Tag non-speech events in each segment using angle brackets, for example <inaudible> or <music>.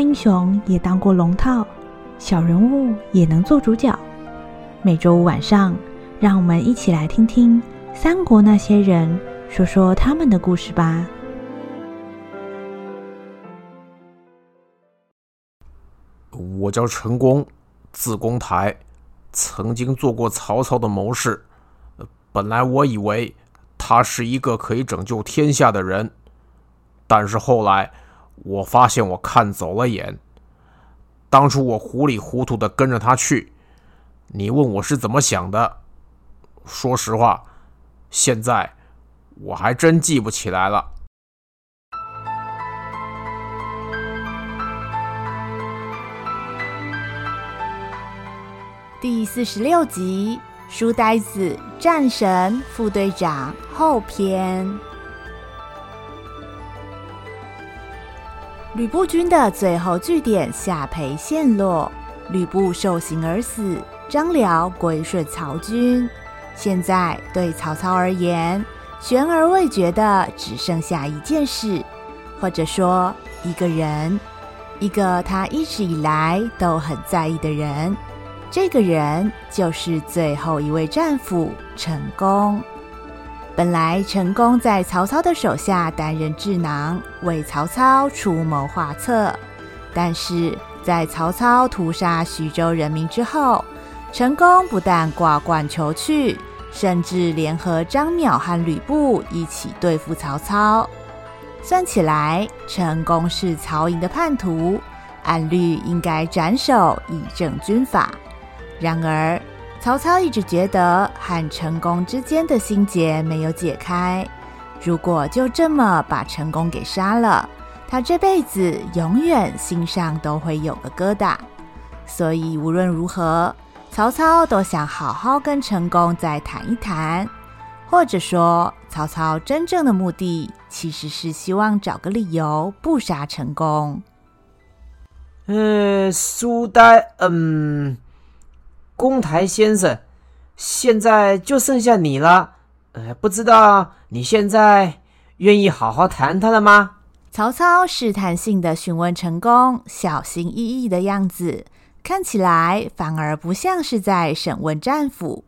英雄也当过龙套，小人物也能做主角。每周五晚上，让我们一起来听听三国那些人说说他们的故事吧。我叫陈宫，字公台，曾经做过曹操的谋士。本来我以为他是一个可以拯救天下的人，但是后来我发现我看走了眼。当初我糊里糊涂的跟着他去，你问我是怎么想的？说实话，现在我还真记不起来了。第四十六集。书呆子战神副队长后篇。吕布军的最后据点下邳陷落，吕布受刑而死，张辽归顺曹军。现在对曹操而言，悬而未决的只剩下一件事，或者说一个人，一个他一直以来都很在意的人。这个人就是最后一位战俘陈宫。本来陈宫在曹操的手下担任智囊，为曹操出谋划策。但是在曹操屠杀徐州人民之后，陈宫不但挂冠求去，甚至联合张邈和吕布一起对付曹操。算起来，陈宫是曹营的叛徒，按律应该斩首以正军法。然而，曹操一直觉得和陈宫之间的心结没有解开。如果就这么把陈宫给杀了，他这辈子永远心上都会有个疙瘩。所以无论如何，曹操都想好好跟陈宫再谈一谈。或者说，曹操真正的目的其实是希望找个理由不杀陈宫。嗯，书呆，嗯。公台先生，现在就剩下你了。呃，不知道你现在愿意好好谈谈了吗？曹操试探性的询问陈宫，小心翼翼的样子，看起来反而不像是在审问战俘。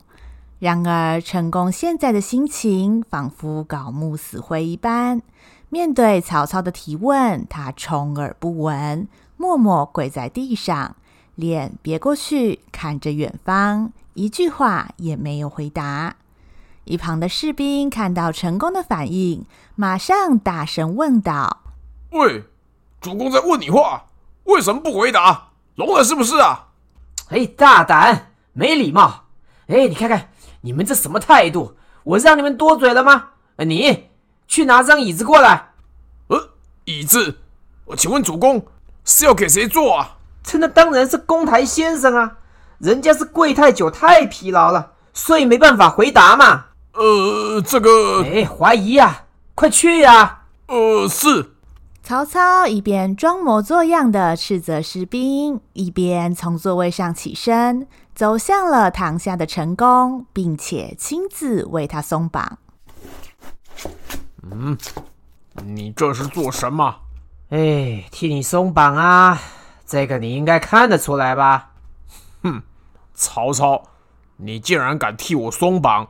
然而，陈宫现在的心情仿佛槁木死灰一般，面对曹操的提问，他充耳不闻，默默跪在地上。脸别过去，看着远方，一句话也没有回答。一旁的士兵看到成功的反应，马上大声问道：“喂，主公在问你话，为什么不回答？聋了是不是啊？”“哎，大胆，没礼貌！哎，你看看你们这什么态度？我让你们多嘴了吗？你去拿张椅子过来。”“呃，椅子？我请问主公是要给谁坐啊？”这那当然是公台先生啊，人家是跪太久太疲劳了，所以没办法回答嘛。呃，这个，哎，怀疑呀、啊，快去呀、啊。呃，是。曹操一边装模作样的斥责士兵，一边从座位上起身，走向了堂下的陈宫，并且亲自为他松绑。嗯，你这是做什么？哎，替你松绑啊。这个你应该看得出来吧？哼，曹操，你竟然敢替我松绑，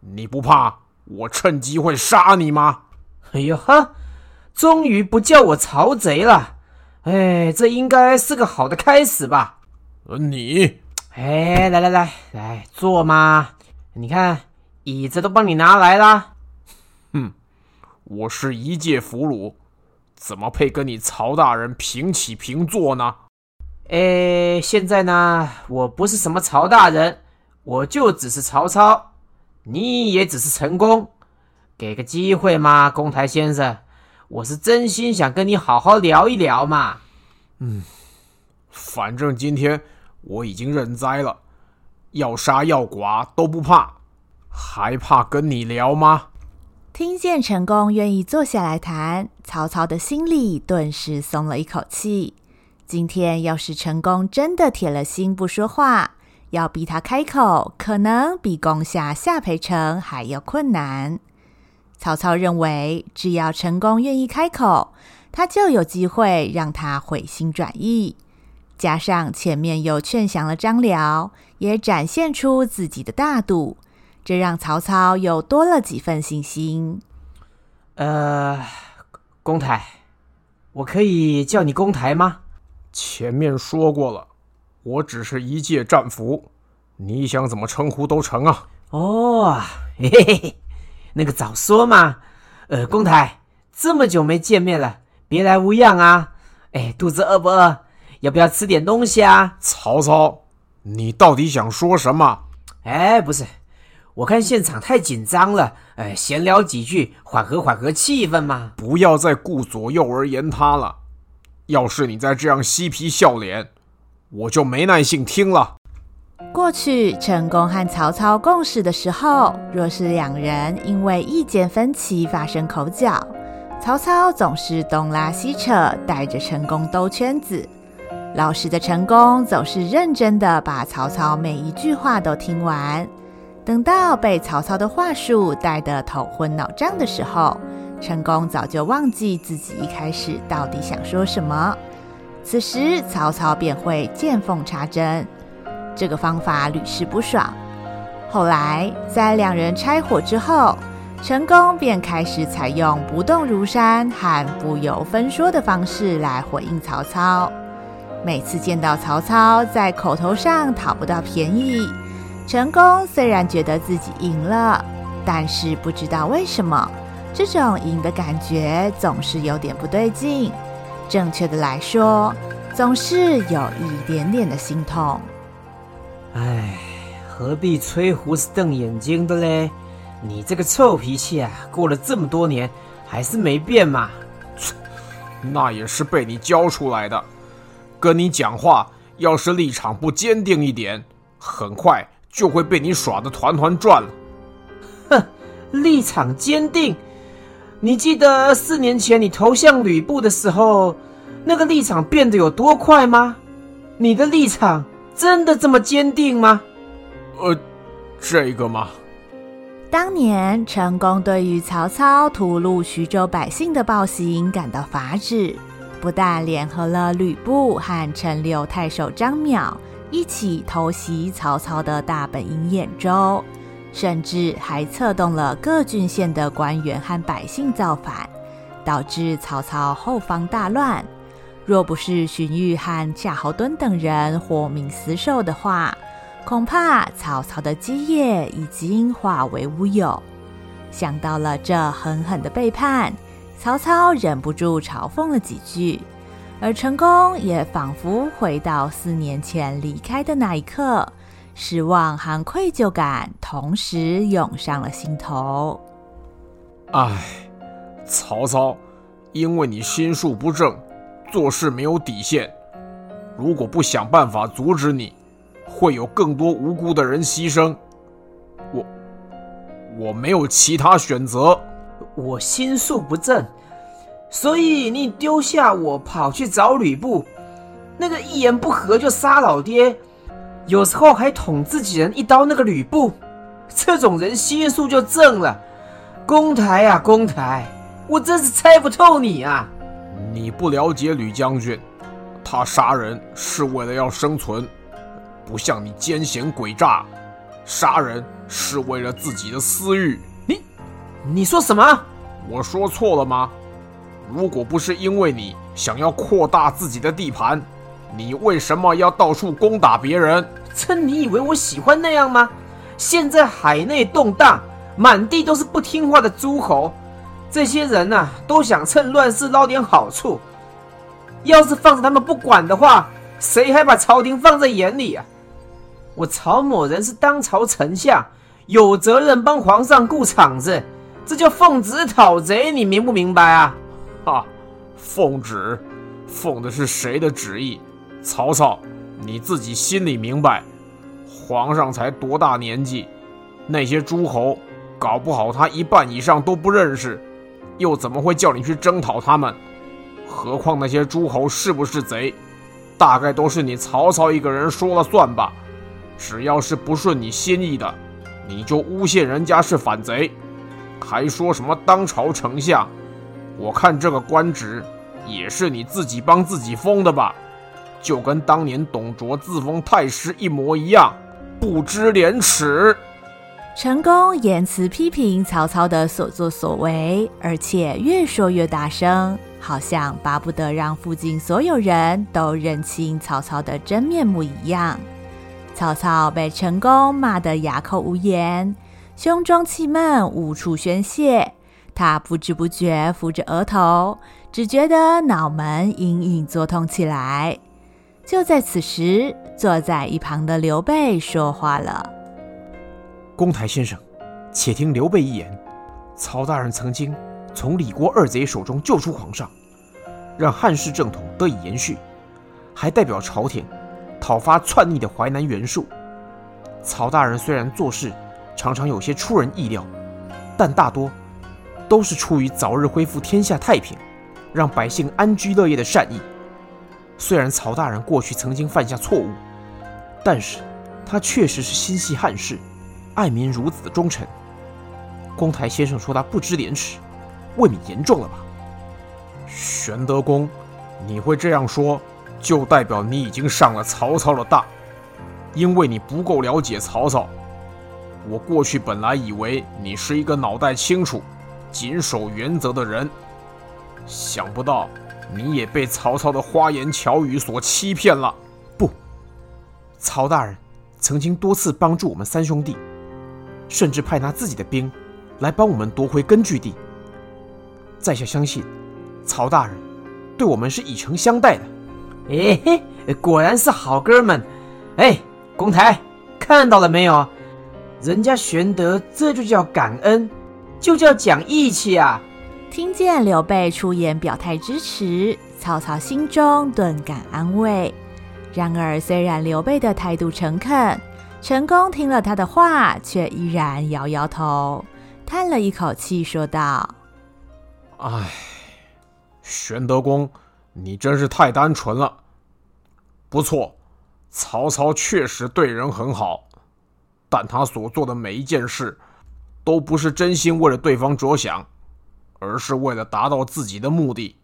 你不怕我趁机会杀你吗？哎呦呵，终于不叫我曹贼了，哎，这应该是个好的开始吧？呃，你，哎，来来来来坐嘛，你看椅子都帮你拿来啦。哼，我是一介俘虏。怎么配跟你曹大人平起平坐呢？哎，现在呢，我不是什么曹大人，我就只是曹操，你也只是陈宫，给个机会嘛，公台先生，我是真心想跟你好好聊一聊嘛。嗯，反正今天我已经认栽了，要杀要剐都不怕，还怕跟你聊吗？听见陈功愿意坐下来谈，曹操的心里顿时松了一口气。今天要是陈功真的铁了心不说话，要逼他开口，可能比攻下下邳城还要困难。曹操认为，只要陈功愿意开口，他就有机会让他回心转意。加上前面又劝降了张辽，也展现出自己的大度，这让曹操又多了几分信心。呃，公台，我可以叫你公台吗？前面说过了，我只是一介战俘，你想怎么称呼都成啊。哦，嘿嘿嘿，那个早说嘛。呃，公台，这么久没见面了，别来无恙啊。哎，肚子饿不饿？要不要吃点东西啊？曹操，你到底想说什么？哎，不是，我看现场太紧张了，哎，闲聊几句，缓和缓和气氛嘛。不要再顾左右而言他了。要是你再这样嬉皮笑脸，我就没耐性听了。过去陈宫和曹操共事的时候，若是两人因为意见分歧发生口角，曹操总是东拉西扯，带着陈宫兜圈子。老实的陈宫总是认真的把曹操每一句话都听完，等到被曹操的话术带得头昏脑胀的时候，陈宫早就忘记自己一开始到底想说什么。此时曹操便会见缝插针，这个方法屡试不爽。后来在两人拆伙之后，陈宫便开始采用不动如山和不由分说的方式来回应曹操。每次见到曹操在口头上讨不到便宜，陈宫虽然觉得自己赢了，但是不知道为什么，这种赢的感觉总是有点不对劲。正确的来说，总是有一点点的心痛。唉，何必吹胡子瞪眼睛的嘞？你这个臭脾气啊，过了这么多年还是没变嘛？那也是被你教出来的。跟你讲话，要是立场不坚定一点，很快就会被你耍得团团转了。哼，立场坚定？你记得四年前你投向吕布的时候，那个立场变得有多快吗？你的立场真的这么坚定吗？呃，这个吗？当年陈宫对于曹操屠戮徐州百姓的暴行感到发指。不但联合了吕布和陈留太守张邈一起偷袭曹操的大本营兖州，甚至还策动了各郡县的官员和百姓造反，导致曹操后方大乱。若不是荀彧和夏侯惇等人活命死守的话，恐怕曹操的基业已经化为乌有。想到了这狠狠的背叛。曹操忍不住嘲讽了几句，而成功也仿佛回到四年前离开的那一刻，失望和愧疚感同时涌上了心头。唉，曹操，因为你心术不正，做事没有底线，如果不想办法阻止你，会有更多无辜的人牺牲。我，我没有其他选择。我心术不正，所以你丢下我跑去找吕布，那个一言不合就杀老爹，有时候还捅自己人一刀，那个吕布，这种人心术就正了。公台啊，公台，我真是猜不透你啊！你不了解吕将军，他杀人是为了要生存，不像你奸险诡诈，杀人是为了自己的私欲。你说什么？我说错了吗？如果不是因为你想要扩大自己的地盘，你为什么要到处攻打别人？这你以为我喜欢那样吗？现在海内动荡，满地都是不听话的诸侯，这些人呐、啊，都想趁乱世捞点好处。要是放着他们不管的话，谁还把朝廷放在眼里啊？我曹某人是当朝丞相，有责任帮皇上顾场子。这叫奉旨讨贼，你明不明白啊？哈，奉旨，奉的是谁的旨意？曹操，你自己心里明白。皇上才多大年纪？那些诸侯，搞不好他一半以上都不认识，又怎么会叫你去征讨他们？何况那些诸侯是不是贼？大概都是你曹操一个人说了算吧。只要是不顺你心意的，你就诬陷人家是反贼。还说什么当朝丞相？我看这个官职也是你自己帮自己封的吧？就跟当年董卓自封太师一模一样，不知廉耻。陈宫言辞批评曹操的所作所为，而且越说越大声，好像巴不得让附近所有人都认清曹操的真面目一样。曹操被陈宫骂得哑口无言，胸中气闷无处宣泄，他不知不觉扶着额头，只觉得脑门隐隐作痛起来。就在此时，坐在一旁的刘备说话了。公台先生，且听刘备一言。曹大人曾经从李郭二贼手中救出皇上，让汉室正统得以延续，还代表朝廷讨伐篡逆的淮南袁术。曹大人虽然做事常常有些出人意料，但大多都是出于早日恢复天下太平，让百姓安居乐业的善意。虽然曹大人过去曾经犯下错误，但是他确实是心系汉室。爱民如子的忠臣，公台先生说他不知廉耻，未免严重了吧？玄德公，你会这样说，就代表你已经上了曹操的当，因为你不够了解曹操。我过去本来以为你是一个脑袋清楚、谨守原则的人，想不到你也被曹操的花言巧语所欺骗了。不，曹大人曾经多次帮助我们三兄弟。甚至派他自己的兵来帮我们夺回根据地。在下相信，曹大人对我们是以诚相待的。哎嘿，果然是好哥们！哎，公台看到了没有？人家玄德这就叫感恩，就叫讲义气啊！听见刘备出言表态支持，曹操心中顿感安慰。然而，虽然刘备的态度诚恳，陈宫听了他的话，却依然摇摇头，叹了一口气，说道：“唉，玄德公，你真是太单纯了。不错，曹操确实对人很好，但他所做的每一件事，都不是真心为了对方着想，而是为了达到自己的目的。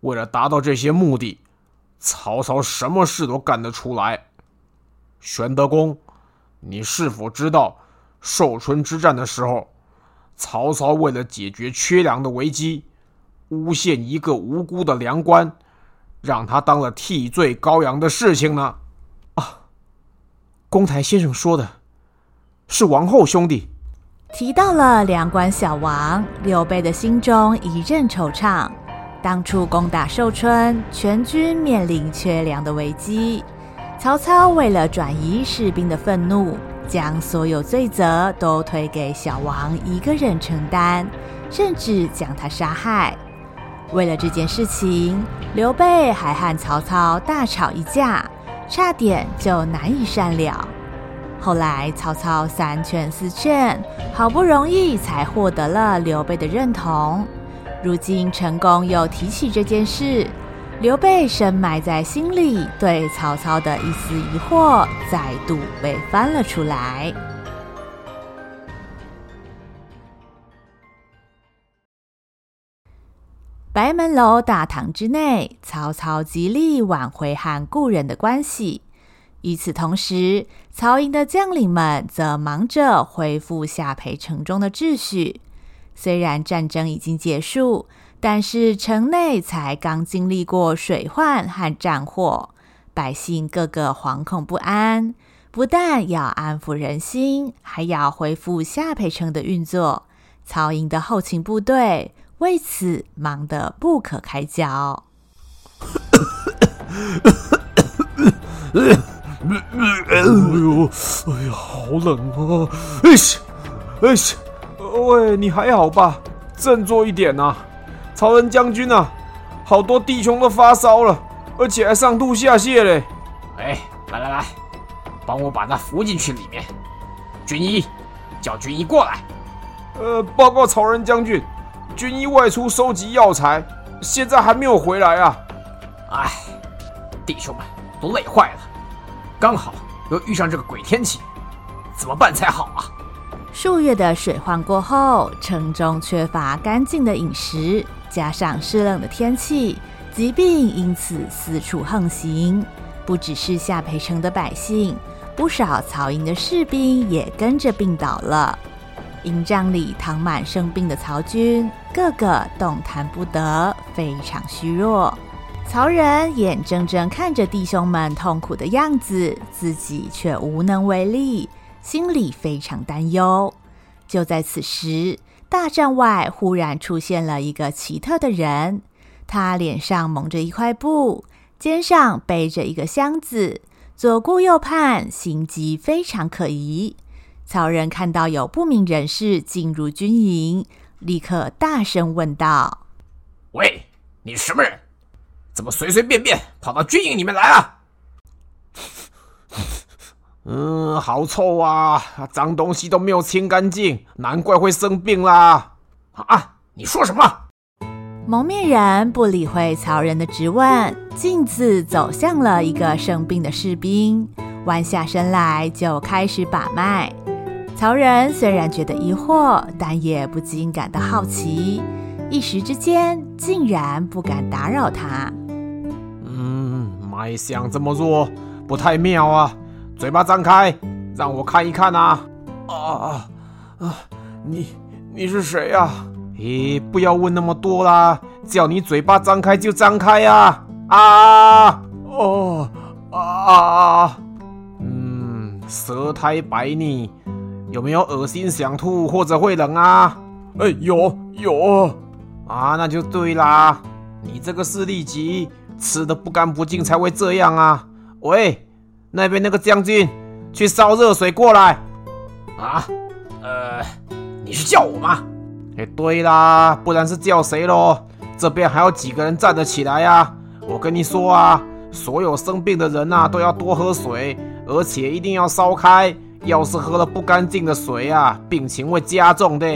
为了达到这些目的，曹操什么事都干得出来。”玄德公，你是否知道，寿春之战的时候，曹操为了解决缺粮的危机，诬陷一个无辜的粮官，让他当了替罪羔羊的事情呢？啊，公台先生说的是王后兄弟。提到了粮官小王，刘备的心中一阵惆怅。当初攻打寿春，全军面临缺粮的危机。曹操为了转移士兵的愤怒，将所有罪责都推给小王一个人承担，甚至将他杀害。为了这件事情，刘备还和曹操大吵一架，差点就难以善了。后来曹操三劝四劝，好不容易才获得了刘备的认同。如今陈宫又提起这件事。刘备深埋在心里对曹操的一丝疑惑再度被翻了出来。白门楼大堂之内，曹操极力挽回和故人的关系。与此同时，曹营的将领们则忙着恢复下邳城中的秩序。虽然战争已经结束。但是城内才刚经历过水患和战祸，百姓个个惶恐不安。不但要安抚人心，还要恢复下邳城的运作。曹营的后勤部队为此忙得不可开交。<laughs> 哎呦，哎呀，好冷啊！哎呀，哎呀，喂，你还好吧？振作一点呐！曹仁将军啊，好多弟兄都发烧了，而且还上吐下泻嘞！哎，来来来，帮我把他扶进去里面。军医，叫军医过来。呃，报告曹仁将军，军医外出收集药材，现在还没有回来啊。哎，弟兄们都累坏了，刚好又遇上这个鬼天气，怎么办才好啊？数月的水患过后，城中缺乏干净的饮食，加上湿冷的天气，疾病因此四处横行。不只是夏培城的百姓，不少曹营的士兵也跟着病倒了。营帐里躺满生病的曹军，个个动弹不得，非常虚弱。曹仁眼睁睁看着弟兄们痛苦的样子，自己却无能为力，心里非常担忧。就在此时，大帐外忽然出现了一个奇特的人，他脸上蒙着一块布，肩上背着一个箱子，左顾右盼，行迹非常可疑。曹仁看到有不明人士进入军营，立刻大声问道：“喂，你什么人？怎么随随便便跑到军营里面来了？”“ <laughs> 嗯，好臭啊，脏东西都没有清干净，难怪会生病啦！”“啊，你说什么？”蒙面人不理会曹仁的质问，径自走向了一个生病的士兵，弯下身来就开始把脉。曹仁虽然觉得疑惑，但也不禁感到好奇，一时之间竟然不敢打扰他。嗯，脉象这么弱，不太妙啊！嘴巴张开，让我看一看啊！啊啊！你你是谁呀？咦，不要问那么多啦，叫你嘴巴张开就张开呀！啊！哦啊！嗯，舌苔白腻。有没有恶心、想吐或者会冷啊？哎，有有啊，那就对啦。你这个是痢疾，吃的不干不净才会这样啊。喂，那边那个将军，去烧热水过来。啊？呃，你是叫我吗？哎，对啦，不然是叫谁喽？这边还有几个人站得起来呀？我跟你说啊，所有生病的人呐，都要多喝水，而且一定要烧开。要是喝了不干净的水啊，病情会加重的。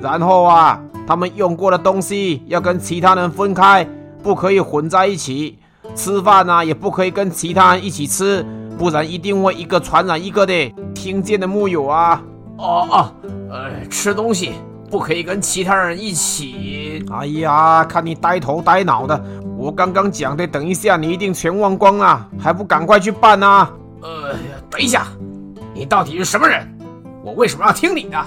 然后啊，他们用过的东西要跟其他人分开，不可以混在一起。吃饭啊，也不可以跟其他人一起吃，不然一定会一个传染一个的。听见的木有啊？哦哦，呃，吃东西不可以跟其他人一起。哎呀，看你呆头呆脑的，我刚刚讲的，等一下你一定全忘光了，还不赶快去办啊？呃，等一下。你到底是什么人？我为什么要听你的？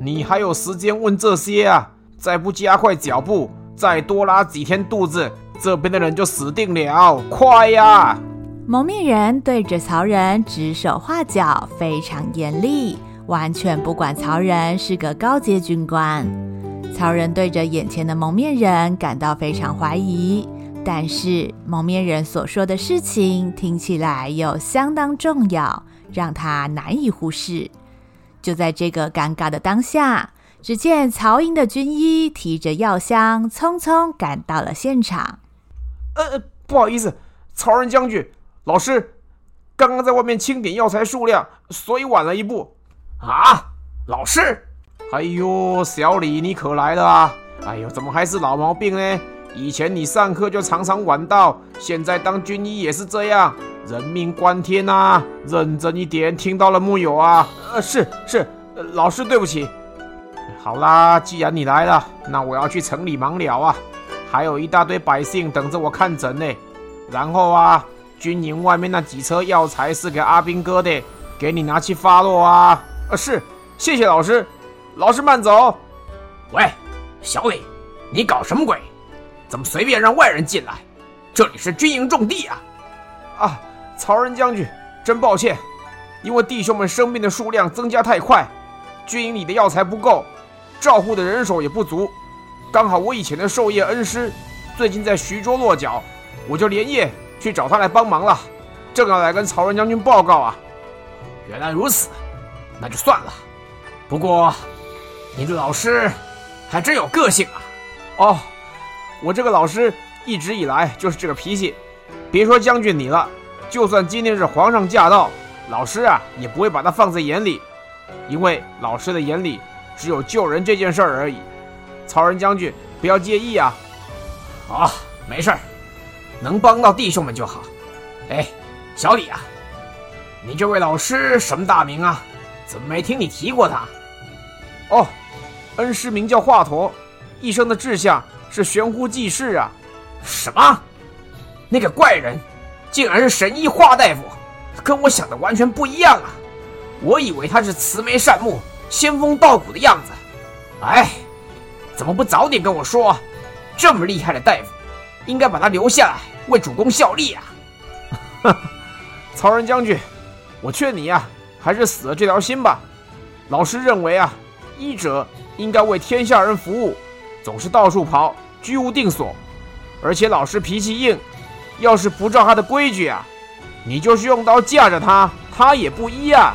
你还有时间问这些啊？再不加快脚步，再多拉几天肚子，这边的人就死定了！快呀！蒙面人对着曹仁指手画脚，非常严厉，完全不管曹仁是个高阶军官。曹仁对着眼前的蒙面人感到非常怀疑，但是蒙面人所说的事情听起来又相当重要。让他难以忽视。就在这个尴尬的当下，只见曹营的军医提着药箱，匆匆赶到了现场。呃，不好意思，曹仁将军，老师刚刚在外面清点药材数量，所以晚了一步。啊，老师，哎呦，小李你可来了啊！哎呦，怎么还是老毛病呢？以前你上课就常常晚到，现在当军医也是这样。人命关天呐、认真一点，听到了木有啊？呃，是是，老师对不起。好啦，既然你来了，那我要去城里忙了啊，还有一大堆百姓等着我看诊呢。然后啊，军营外面那几车药材是给阿兵哥的，给你拿去发落啊。呃，是，谢谢老师。老师慢走。喂，小李，你搞什么鬼？怎么随便让外人进来？这里是军营重地啊！啊。曹仁将军，真抱歉，因为弟兄们生病的数量增加太快，军营里的药材不够，照护的人手也不足。刚好我以前的授业恩师最近在徐州落脚，我就连夜去找他来帮忙了，正要来跟曹仁将军报告啊。原来如此，那就算了。不过，你的老师还真有个性啊。哦，我这个老师一直以来就是这个脾气，别说将军你了。就算今天是皇上驾到，老师啊也不会把他放在眼里，因为老师的眼里只有救人这件事儿而已。曹仁将军不要介意啊。好，没事儿，能帮到弟兄们就好。哎，小李啊，你这位老师什么大名啊？怎么没听你提过他？哦，恩师名叫华佗，一生的志向是悬壶济世啊！什么？那个怪人，竟然是神医华大夫，跟我想的完全不一样啊！我以为他是慈眉善目、仙风道骨的样子，哎，怎么不早点跟我说？这么厉害的大夫，应该把他留下来为主公效力啊！<laughs> 曹仁将军，我劝你呀、啊，还是死了这条心吧。老师认为啊，医者应该为天下人服务，总是到处跑，居无定所。而且老师脾气硬，要是不照他的规矩啊，你就是用刀架着他，他也不依啊。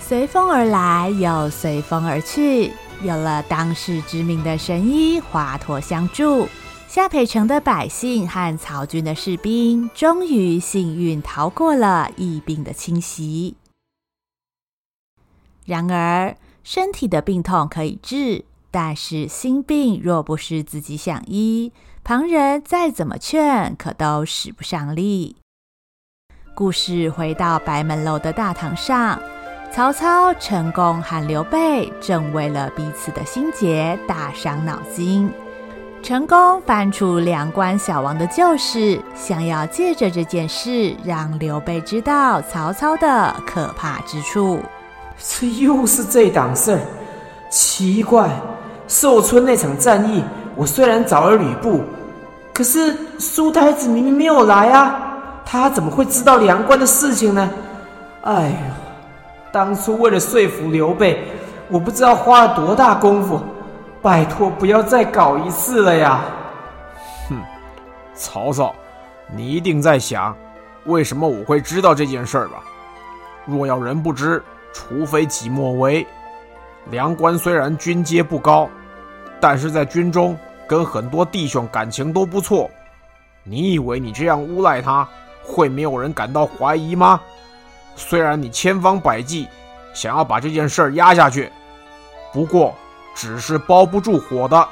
随风而来，又随风而去。有了当世知名的神医华佗相助，夏培城的百姓和曹军的士兵终于幸运逃过了疫病的侵袭。然而，身体的病痛可以治，但是心病若不是自己想医，旁人再怎么劝，可都使不上力。故事回到白门楼的大堂上。曹操、成功和刘备正为了彼此的心结大伤脑筋。成功翻出两关小王的旧事，想要借着这件事让刘备知道曹操的可怕之处。这又是这档事儿，奇怪，寿春那场战役，我虽然找了吕布，可是苏太子明明没有来啊，他怎么会知道两关的事情呢？哎呦！当初为了说服刘备，我不知道花了多大功夫。拜托，不要再搞一次了呀！哼，曹操，你一定在想，为什么我会知道这件事儿吧？若要人不知，除非己莫为。梁关虽然军阶不高，但是在军中跟很多弟兄感情都不错。你以为你这样诬赖他，会没有人感到怀疑吗？虽然你千方百计想要把这件事儿压下去，不过纸是包不住火的，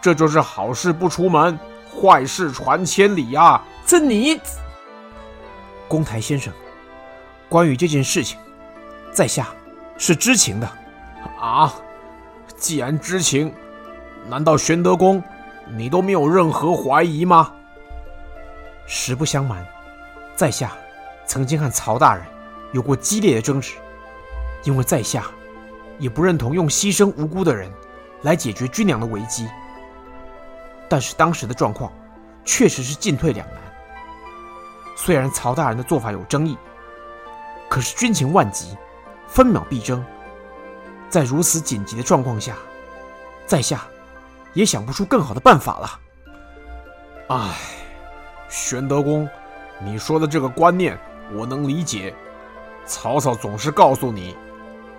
这就是好事不出门，坏事传千里呀！这你，公台先生，关于这件事情，在下是知情的。啊，既然知情，难道玄德公你都没有任何怀疑吗？实不相瞒，在下曾经和曹大人。有过激烈的争执，因为在下也不认同用牺牲无辜的人来解决军粮的危机。但是当时的状况确实是进退两难。虽然曹大人的做法有争议，可是军情万急，分秒必争，在如此紧急的状况下，在下也想不出更好的办法了。唉，玄德公，你说的这个观念我能理解。曹操总是告诉你，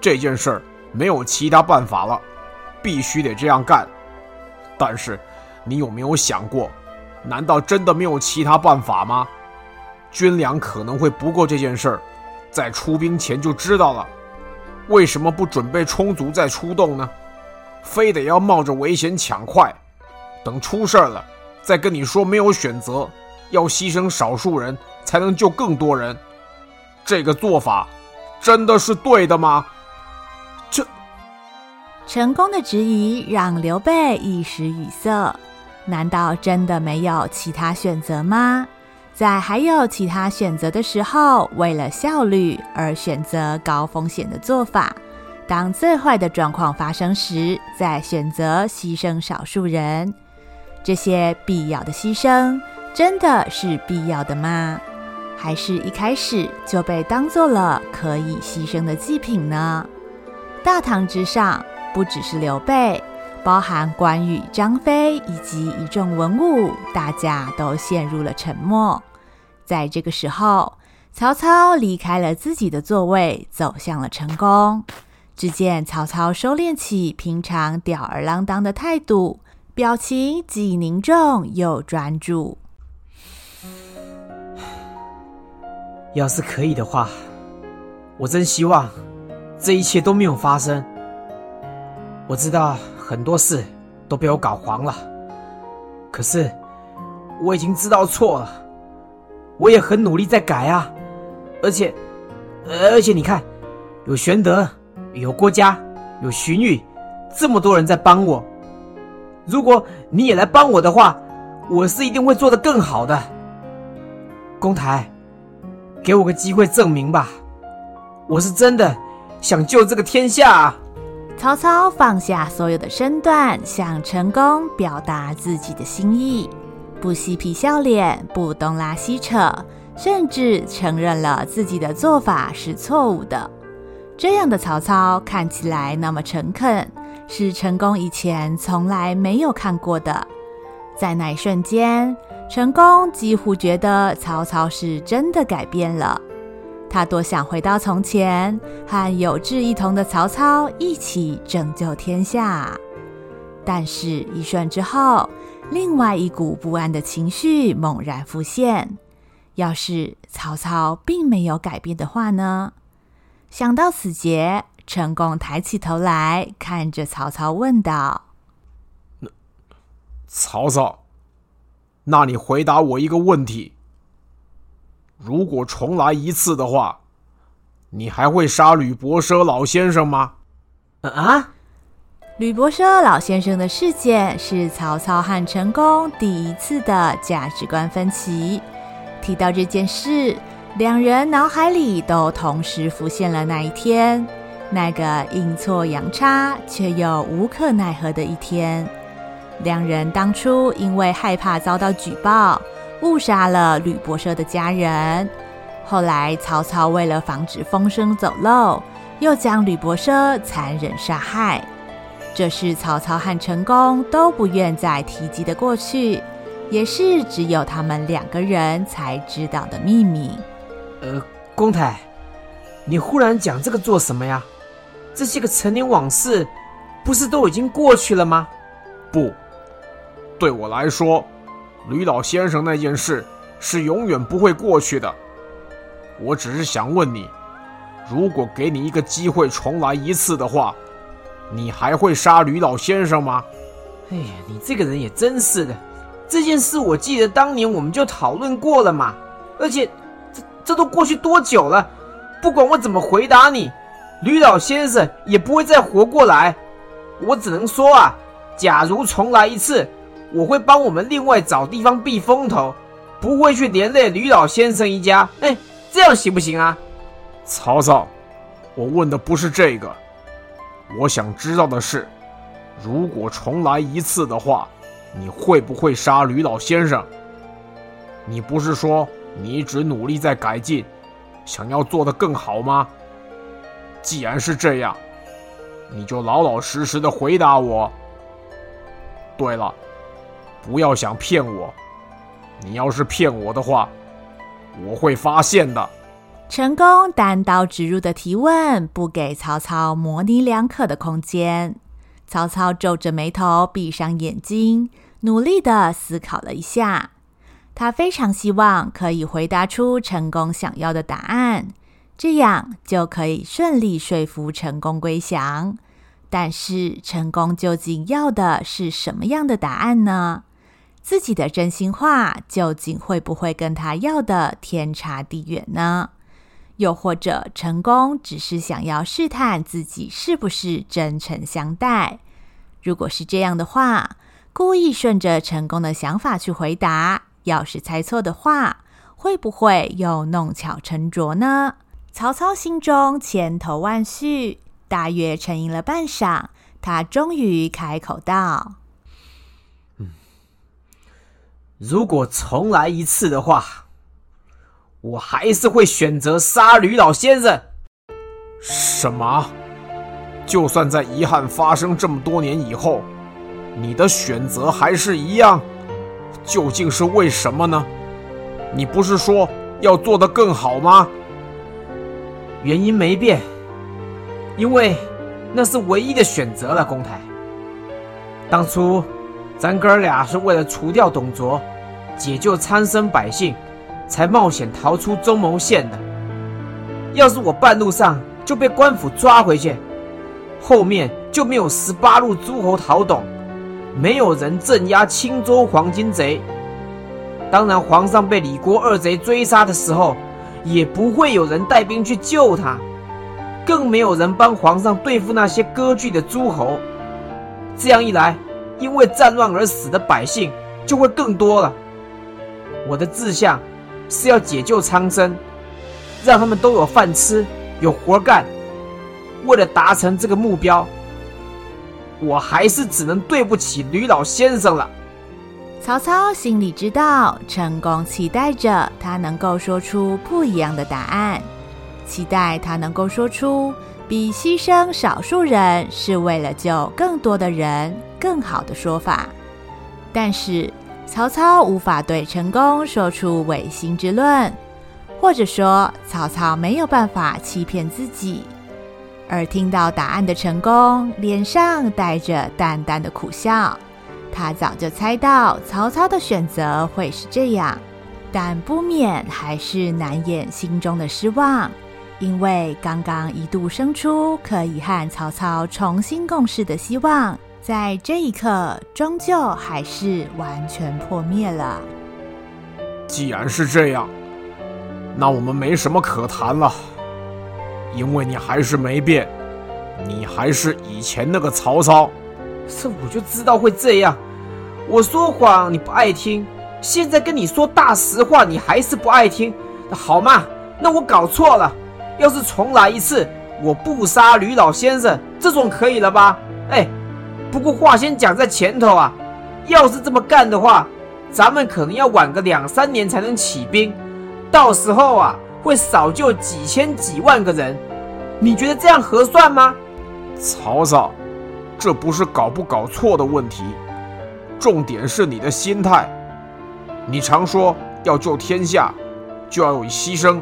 这件事儿没有其他办法了，必须得这样干。但是，你有没有想过，难道真的没有其他办法吗？军粮可能会不够这件事儿，在出兵前就知道了，为什么不准备充足再出动呢？非得要冒着危险抢快，等出事儿了再跟你说没有选择，要牺牲少数人才能救更多人。这个做法真的是对的吗？这成功的质疑让刘备一时语塞。难道真的没有其他选择吗？在还有其他选择的时候，为了效率而选择高风险的做法；当最坏的状况发生时，再选择牺牲少数人。这些必要的牺牲，真的是必要的吗？还是一开始就被当做了可以牺牲的祭品呢？大堂之上，不只是刘备，包含关羽、张飞以及一众文武，大家都陷入了沉默。在这个时候，曹操离开了自己的座位，走向了成功。只见曹操收敛起平常吊儿郎当的态度，表情既凝重又专注。要是可以的话，我真希望这一切都没有发生。我知道很多事都被我搞黄了，可是我已经知道错了，我也很努力在改啊。而且，而且你看，有玄德，有郭嘉，有荀彧，这么多人在帮我。如果你也来帮我的话，我是一定会做得更好的。公台，给我个机会证明吧，我是真的想救这个天下啊！曹操放下所有的身段，向陈宫表达自己的心意，不嬉皮笑脸，不东拉西扯，甚至承认了自己的做法是错误的。这样的曹操看起来那么诚恳。是陈宫以前从来没有看过的，在那一瞬间，陈宫几乎觉得曹操是真的改变了。他多想回到从前，和有志一同的曹操一起拯救天下。但是，一瞬之后，另外一股不安的情绪猛然浮现。要是曹操并没有改变的话呢？想到此节。陈宫抬起头来看着曹操，问道：“曹操，那你回答我一个问题：如果重来一次的话，你还会杀吕伯奢老先生吗？”啊！吕伯奢老先生的事件是曹操和陈宫第一次的价值观分歧。提到这件事，两人脑海里都同时浮现了那一天。那个阴错阳差却又无可奈何的一天，两人当初因为害怕遭到举报，误杀了吕伯奢的家人。后来曹操为了防止风声走漏，又将吕伯奢残忍杀害。这是曹操和陈宫都不愿再提及的过去，也是只有他们两个人才知道的秘密。呃，公台，你忽然讲这个做什么呀？这些个陈年往事，不是都已经过去了吗？不，对我来说，吕老先生那件事是永远不会过去的。我只是想问你，如果给你一个机会重来一次的话，你还会杀吕老先生吗？哎呀，你这个人也真是的！这件事我记得当年我们就讨论过了嘛，而且这这都过去多久了？不管我怎么回答你。吕老先生也不会再活过来，我只能说啊，假如重来一次，我会帮我们另外找地方避风头，不会去连累吕老先生一家。哎，这样行不行啊？曹操，我问的不是这个，我想知道的是，如果重来一次的话，你会不会杀吕老先生？你不是说你一直努力在改进，想要做得更好吗？既然是这样，你就老老实实的回答我。对了，不要想骗我，你要是骗我的话，我会发现的。陈宫单刀直入的提问，不给曹操模棱两可的空间。曹操皱着眉头，闭上眼睛，努力的思考了一下。他非常希望可以回答出陈宫想要的答案。这样就可以顺利说服陈宫归降，但是陈宫究竟要的是什么样的答案呢？自己的真心话究竟会不会跟他要的天差地远呢？又或者成功只是想要试探自己是不是真诚相待？如果是这样的话，故意顺着成功的想法去回答，要是猜错的话，会不会又弄巧成拙呢？曹操心中千头万绪，大约沉吟了半晌，他终于开口道：“嗯，如果重来一次的话，我还是会选择杀吕老先生。”什么？就算在遗憾发生这么多年以后，你的选择还是一样？究竟是为什么呢？你不是说要做得更好吗？原因没变，因为那是唯一的选择了。公台，当初咱哥俩是为了除掉董卓，解救苍生百姓，才冒险逃出中牟县的。要是我半路上就被官府抓回去，后面就没有十八路诸侯讨董，没有人镇压青州黄巾贼。当然，皇上被李郭二贼追杀的时候。也不会有人带兵去救他。更没有人帮皇上对付那些割据的诸侯。这样一来，因为战乱而死的百姓就会更多了。我的志向是要解救苍生，让他们都有饭吃，有活干。为了达成这个目标，我还是只能对不起吕老先生了。曹操心里知道，成功期待着他能够说出不一样的答案，期待他能够说出比牺牲少数人是为了救更多的人更好的说法。但是曹操无法对陈宫说出违心之论，或者说曹操没有办法欺骗自己。而听到答案的陈宫脸上带着淡淡的苦笑。他早就猜到曹操的选择会是这样，但不免还是难掩心中的失望，因为刚刚一度生出可以和曹操重新共事的希望，在这一刻终究还是完全破灭了。既然是这样，那我们没什么可谈了，因为你还是没变，你还是以前那个曹操。这我就知道会这样。我说谎你不爱听，现在跟你说大实话你还是不爱听，好嘛？那我搞错了。要是重来一次，我不杀吕老先生，这种可以了吧？哎，不过话先讲在前头啊，要是这么干的话，咱们可能要晚个两三年才能起兵，到时候啊会少救几千几万个人，你觉得这样合算吗？曹操，这不是搞不搞错的问题。重点是你的心态。你常说要救天下，就要有牺牲。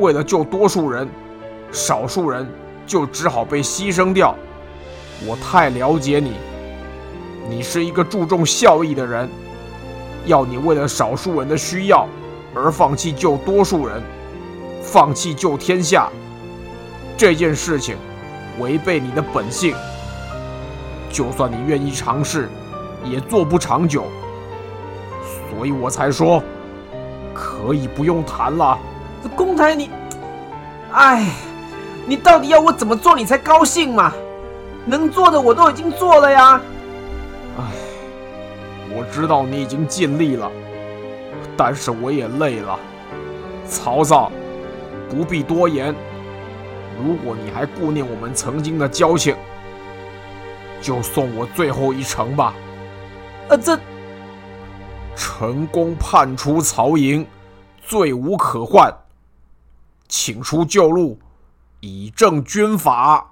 为了救多数人，少数人就只好被牺牲掉。我太了解你，你是一个注重效益的人。要你为了少数人的需要而放弃救多数人，放弃救天下，这件事情违背你的本性。就算你愿意尝试。也做不长久，所以我才说，可以不用谈了。这公台你，哎，你到底要我怎么做你才高兴嘛？能做的我都已经做了呀。哎，我知道你已经尽力了，但是我也累了。曹操，不必多言。如果你还顾念我们曾经的交情，就送我最后一程吧。呃，这成功叛出曹营，罪无可逭，请出旧路，以正军法。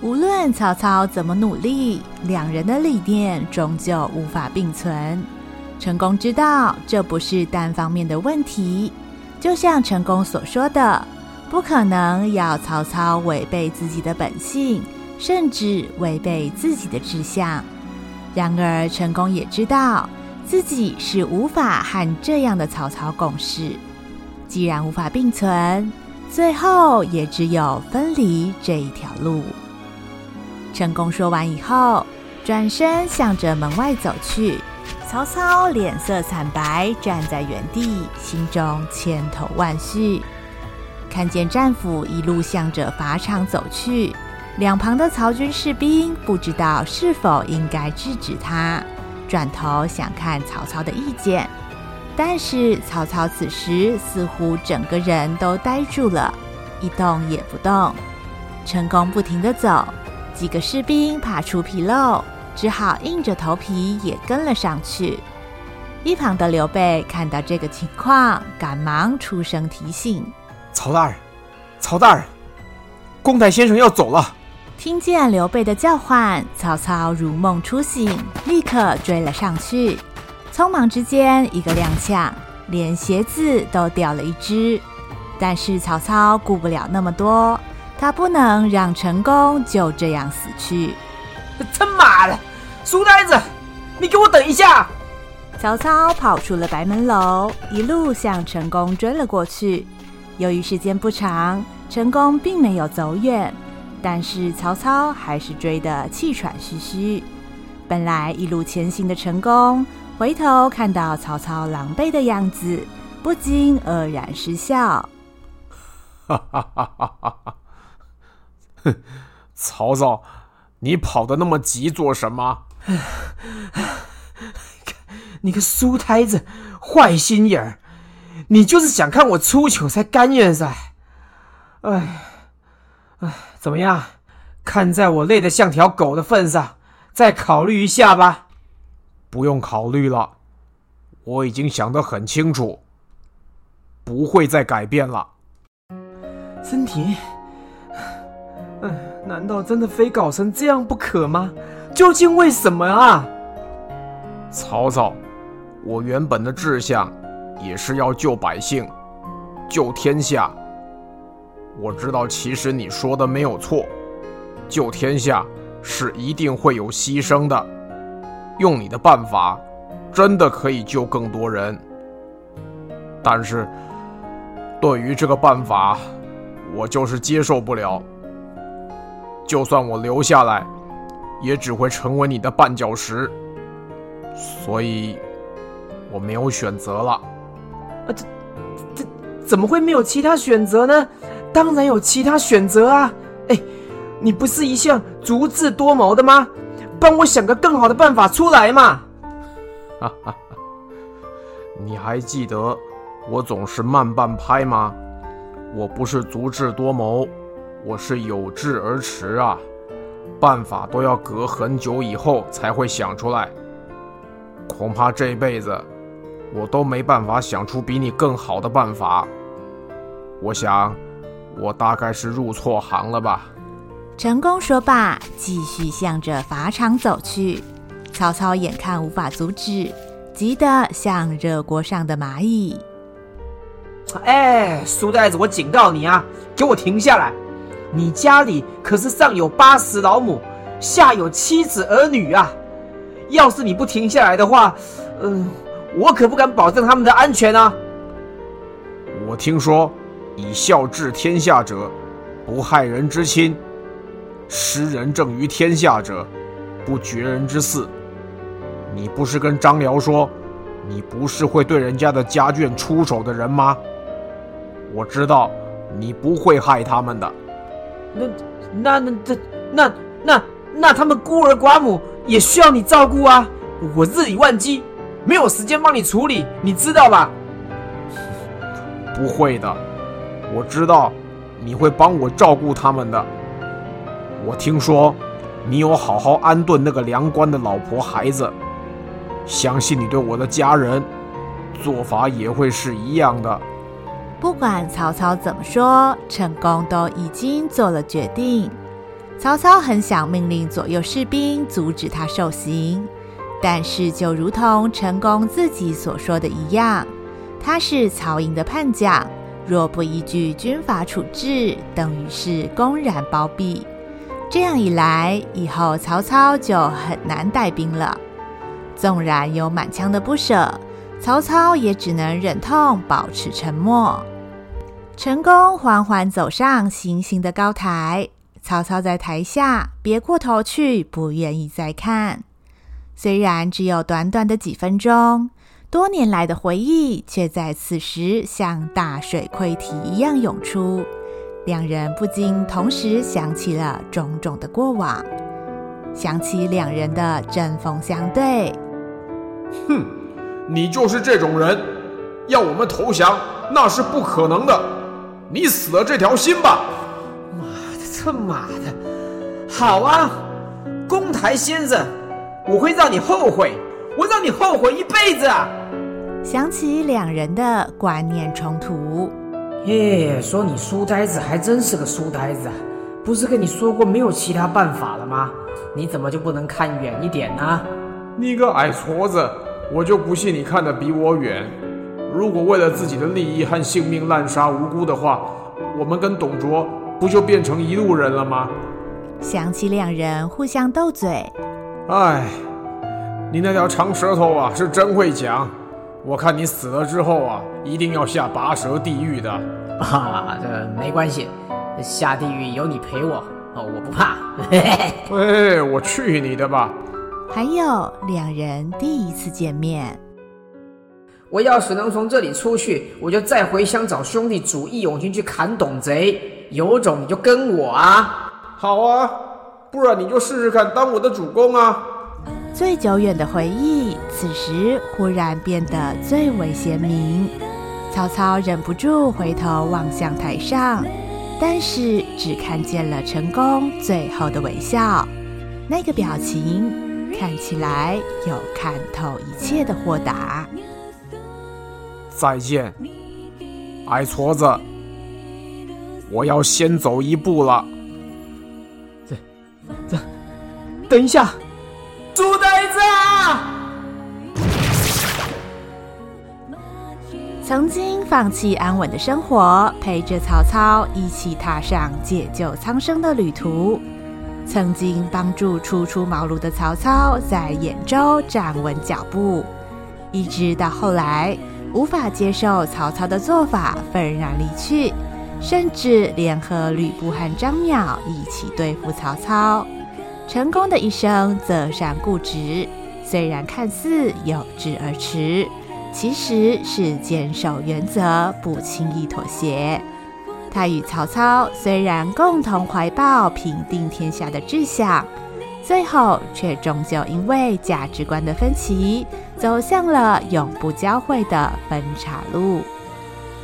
无论曹操怎么努力，两人的理念终究无法并存。陈宫知道这不是单方面的问题，就像陈宫所说的，不可能要曹操违背自己的本性，甚至违背自己的志向。然而，陈宫也知道自己是无法和这样的曹操共事。既然无法并存，最后也只有分离这一条路。陈宫说完以后，转身向着门外走去。曹操脸色惨白，站在原地，心中千头万绪。看见战俘一路向着法场走去。两旁的曹军士兵不知道是否应该制止他，转头想看曹操的意见，但是曹操此时似乎整个人都呆住了，一动也不动。陈宫不停地走，几个士兵怕出纰漏，只好硬着头皮也跟了上去。一旁的刘备看到这个情况，赶忙出声提醒：“曹大人，曹大人，公台先生要走了。”听见刘备的叫唤，曹操如梦初醒，立刻追了上去。匆忙之间，一个踉跄，连鞋子都掉了一只。但是曹操顾不了那么多，他不能让成功就这样死去。他妈的，书呆子，你给我等一下！曹操跑出了白门楼，一路向成功追了过去。由于时间不长，成功并没有走远。但是曹操还是追得气喘吁吁。本来一路前行的陈宫，回头看到曹操狼狈的样子，不禁愕然失笑。哈哈哈哈哈！哼，曹操，你跑得那么急做什么？<laughs> 你个书呆子，坏心眼儿！你就是想看我出糗才甘愿噻？哎，哎，怎么样？看在我累得像条狗的份上，再考虑一下吧。不用考虑了，我已经想得很清楚，不会再改变了。森田，嗯，难道真的非搞成这样不可吗？究竟为什么啊？曹操，我原本的志向也是要救百姓，救天下。我知道，其实你说的没有错，救天下是一定会有牺牲的。用你的办法，真的可以救更多人。但是，对于这个办法，我就是接受不了。就算我留下来，也只会成为你的绊脚石。所以，我没有选择了。啊，这这怎么会没有其他选择呢？当然有其他选择啊！哎，你不是一向足智多谋的吗？帮我想个更好的办法出来嘛！哈哈，你还记得我总是慢半拍吗？我不是足智多谋，我是有志而迟啊！办法都要隔很久以后才会想出来，恐怕这辈子我都没办法想出比你更好的办法。我想，我大概是入错行了吧。陈宫说罢，继续向着法场走去。曹操眼看无法阻止，急得像热锅上的蚂蚁。哎，书呆子，我警告你啊，给我停下来！你家里可是上有八十老母，下有妻子儿女啊！要是你不停下来的话，嗯、呃，我可不敢保证他们的安全啊！我听说，以孝治天下者，不害人之亲；施仁政于天下者，不绝人之嗣。你不是跟张辽说，你不是会对人家的家眷出手的人吗？我知道你不会害他们的。那、那、那、这、那、那、那他们孤儿寡母也需要你照顾啊！我日理万机，没有时间帮你处理，你知道吧？不会的，我知道你会帮我照顾他们的。我听说你有好好安顿那个梁官的老婆孩子，相信你对我的家人做法也会是一样的。不管曹操怎么说，陈宫都已经做了决定。曹操很想命令左右士兵阻止他受刑，但是就如同陈宫自己所说的一样，他是曹营的叛将，若不依据军法处置，等于是公然包庇。这样一来，以后曹操就很难带兵了。纵然有满腔的不舍，曹操也只能忍痛保持沉默。陈宫缓缓走上行刑的高台，曹操在台下别过头去，不愿意再看。虽然只有短短的几分钟，多年来的回忆却在此时像大水溃堤一样涌出，两人不禁同时想起了种种的过往，想起两人的针锋相对。哼，你就是这种人，要我们投降那是不可能的。你死了这条心吧！妈的，这妈的！好啊，公台先生，我会让你后悔，我让你后悔一辈子啊！想起两人的观念冲突，耶，说你书呆子还真是个书呆子，不是跟你说过没有其他办法了吗？你怎么就不能看远一点呢？你个矮矬子，我就不信你看得比我远。如果为了自己的利益和性命滥杀无辜的话，我们跟董卓不就变成一路人了吗？想起两人互相斗嘴，哎，你那条长舌头啊，是真会讲。我看你死了之后啊，一定要下拔舌地狱的。啊，这没关系，下地狱有你陪我哦，我不怕。<laughs> <laughs> 哎，我去你的吧！还有两人第一次见面。我要是能从这里出去，我就再回乡找兄弟组义勇军去砍董贼。有种你就跟我啊！好啊，不然你就试试看当我的主公啊！最久远的回忆，此时忽然变得最为鲜明。曹操忍不住回头望向台上，但是只看见了陈宫最后的微笑，那个表情看起来有看透一切的豁达。再见，矮矬子，我要先走一步了。这、这，等一下。猪呆子！曾经放弃安稳的生活，陪着曹操一起踏上解救苍生的旅途；曾经帮助初出茅庐的曹操在兖州站稳脚步，一直到后来无法接受曹操的做法，愤然离去，甚至联合吕布和张邈一起对付曹操。成功的一生择善固执，虽然看似有志而驰，其实是坚守原则，不轻易妥协。他与曹操虽然共同怀抱平定天下的志向，最后却终究因为价值观的分歧，走向了永不交汇的分岔路。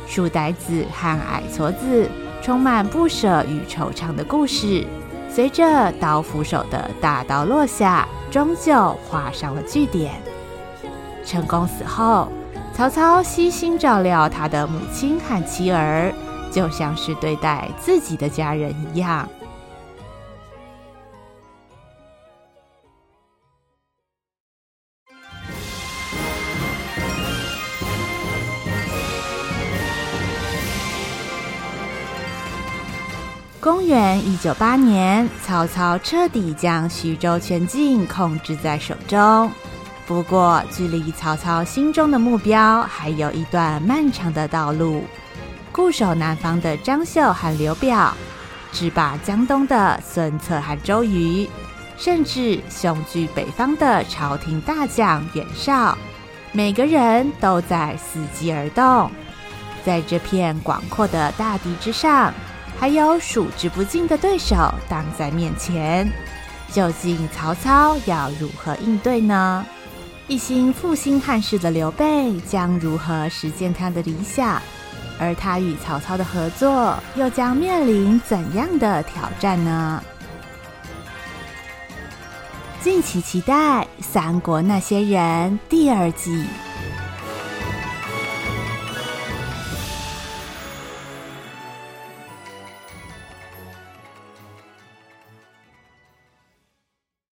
书呆子和矮矬子，充满不舍与惆怅的故事。随着刀斧手的大刀落下，终究画上了句点。成功死后，曹操悉心照料他的母亲和妻儿，就像是对待自己的家人一样。公元一九八年，曹操彻底将徐州全境控制在手中。不过，距离曹操心中的目标还有一段漫长的道路。固守南方的张绣和刘表，制霸江东的孙策和周瑜，甚至雄踞北方的朝廷大将袁绍，每个人都在伺机而动。在这片广阔的大地之上，还有数之不尽的对手挡在面前，究竟曹操要如何应对呢？一心复兴汉室的刘备将如何实现他的理想？而他与曹操的合作又将面临怎样的挑战呢？敬请期待《三国那些人》第二季。